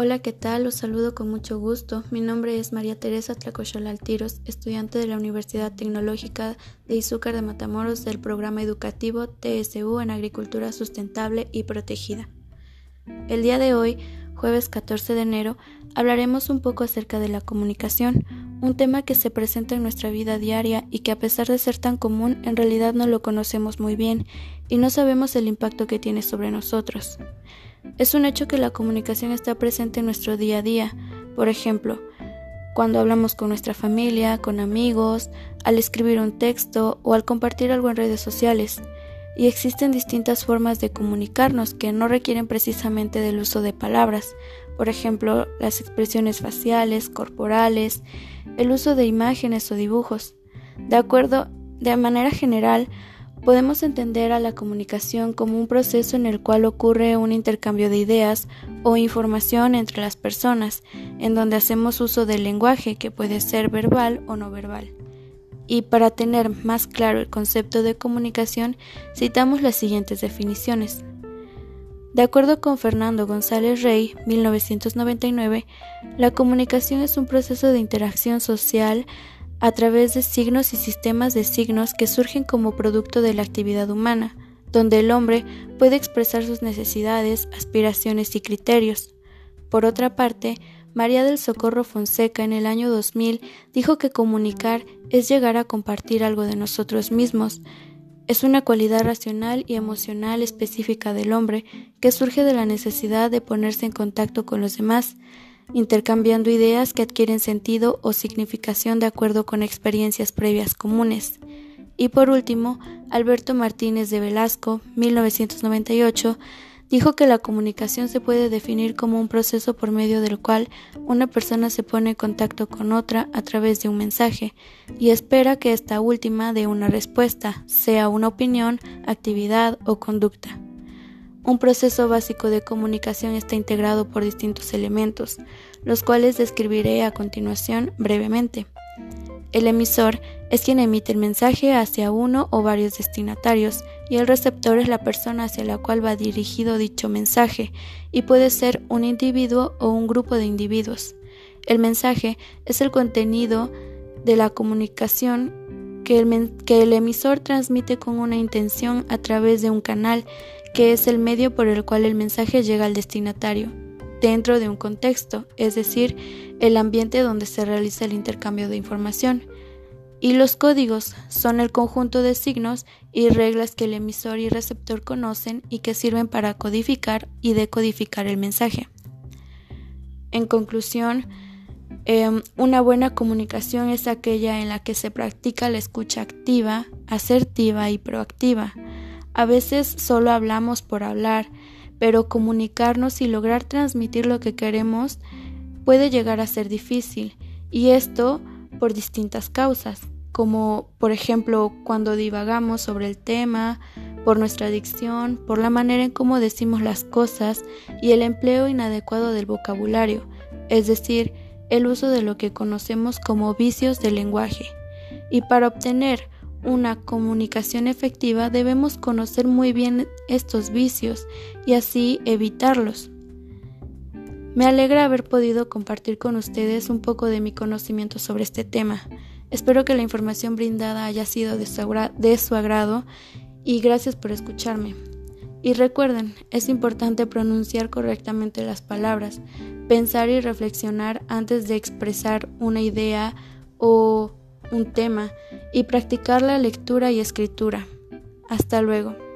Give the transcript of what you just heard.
Hola, ¿qué tal? Los saludo con mucho gusto. Mi nombre es María Teresa Tlacochola Altiros, estudiante de la Universidad Tecnológica de Izúcar de Matamoros del programa educativo TSU en Agricultura Sustentable y Protegida. El día de hoy, jueves 14 de enero, hablaremos un poco acerca de la comunicación, un tema que se presenta en nuestra vida diaria y que a pesar de ser tan común, en realidad no lo conocemos muy bien y no sabemos el impacto que tiene sobre nosotros. Es un hecho que la comunicación está presente en nuestro día a día, por ejemplo, cuando hablamos con nuestra familia, con amigos, al escribir un texto o al compartir algo en redes sociales. Y existen distintas formas de comunicarnos que no requieren precisamente del uso de palabras, por ejemplo, las expresiones faciales, corporales, el uso de imágenes o dibujos. De acuerdo, de manera general, Podemos entender a la comunicación como un proceso en el cual ocurre un intercambio de ideas o información entre las personas, en donde hacemos uso del lenguaje que puede ser verbal o no verbal. Y para tener más claro el concepto de comunicación, citamos las siguientes definiciones. De acuerdo con Fernando González Rey, 1999, la comunicación es un proceso de interacción social a través de signos y sistemas de signos que surgen como producto de la actividad humana, donde el hombre puede expresar sus necesidades, aspiraciones y criterios. Por otra parte, María del Socorro Fonseca en el año 2000 dijo que comunicar es llegar a compartir algo de nosotros mismos. Es una cualidad racional y emocional específica del hombre que surge de la necesidad de ponerse en contacto con los demás, intercambiando ideas que adquieren sentido o significación de acuerdo con experiencias previas comunes. Y por último, Alberto Martínez de Velasco, 1998, dijo que la comunicación se puede definir como un proceso por medio del cual una persona se pone en contacto con otra a través de un mensaje y espera que esta última dé una respuesta, sea una opinión, actividad o conducta. Un proceso básico de comunicación está integrado por distintos elementos, los cuales describiré a continuación brevemente. El emisor es quien emite el mensaje hacia uno o varios destinatarios y el receptor es la persona hacia la cual va dirigido dicho mensaje y puede ser un individuo o un grupo de individuos. El mensaje es el contenido de la comunicación que el, emisor transmite con una intención a través de un canal que es el medio por el cual el mensaje llega al destinatario, dentro de un contexto, es decir, el ambiente donde se realiza el intercambio de información. Y los códigos son el conjunto de signos y reglas que el emisor y receptor conocen y que sirven para codificar y decodificar el mensaje. En conclusión, em, una buena comunicación es aquella en la que se practica la escucha activa, asertiva y proactiva. A veces solo hablamos por hablar, pero comunicarnos y lograr transmitir lo que queremos puede llegar a ser difícil, y esto por distintas causas, como por ejemplo cuando divagamos sobre el tema, por nuestra dicción, por la manera en cómo decimos las cosas y el empleo inadecuado del vocabulario, es decir, el uso de lo que conocemos como vicios del lenguaje. Y para obtener una comunicación efectiva debemos conocer muy bien estos vicios y así evitarlos. Me alegra haber podido compartir con ustedes un poco de mi conocimiento sobre este tema. Espero que la información brindada haya sido de su, agrado y gracias por escucharme. Y recuerden, es importante pronunciar correctamente las palabras, pensar y reflexionar antes de expresar una idea o un tema y practicar la lectura y escritura. Hasta luego.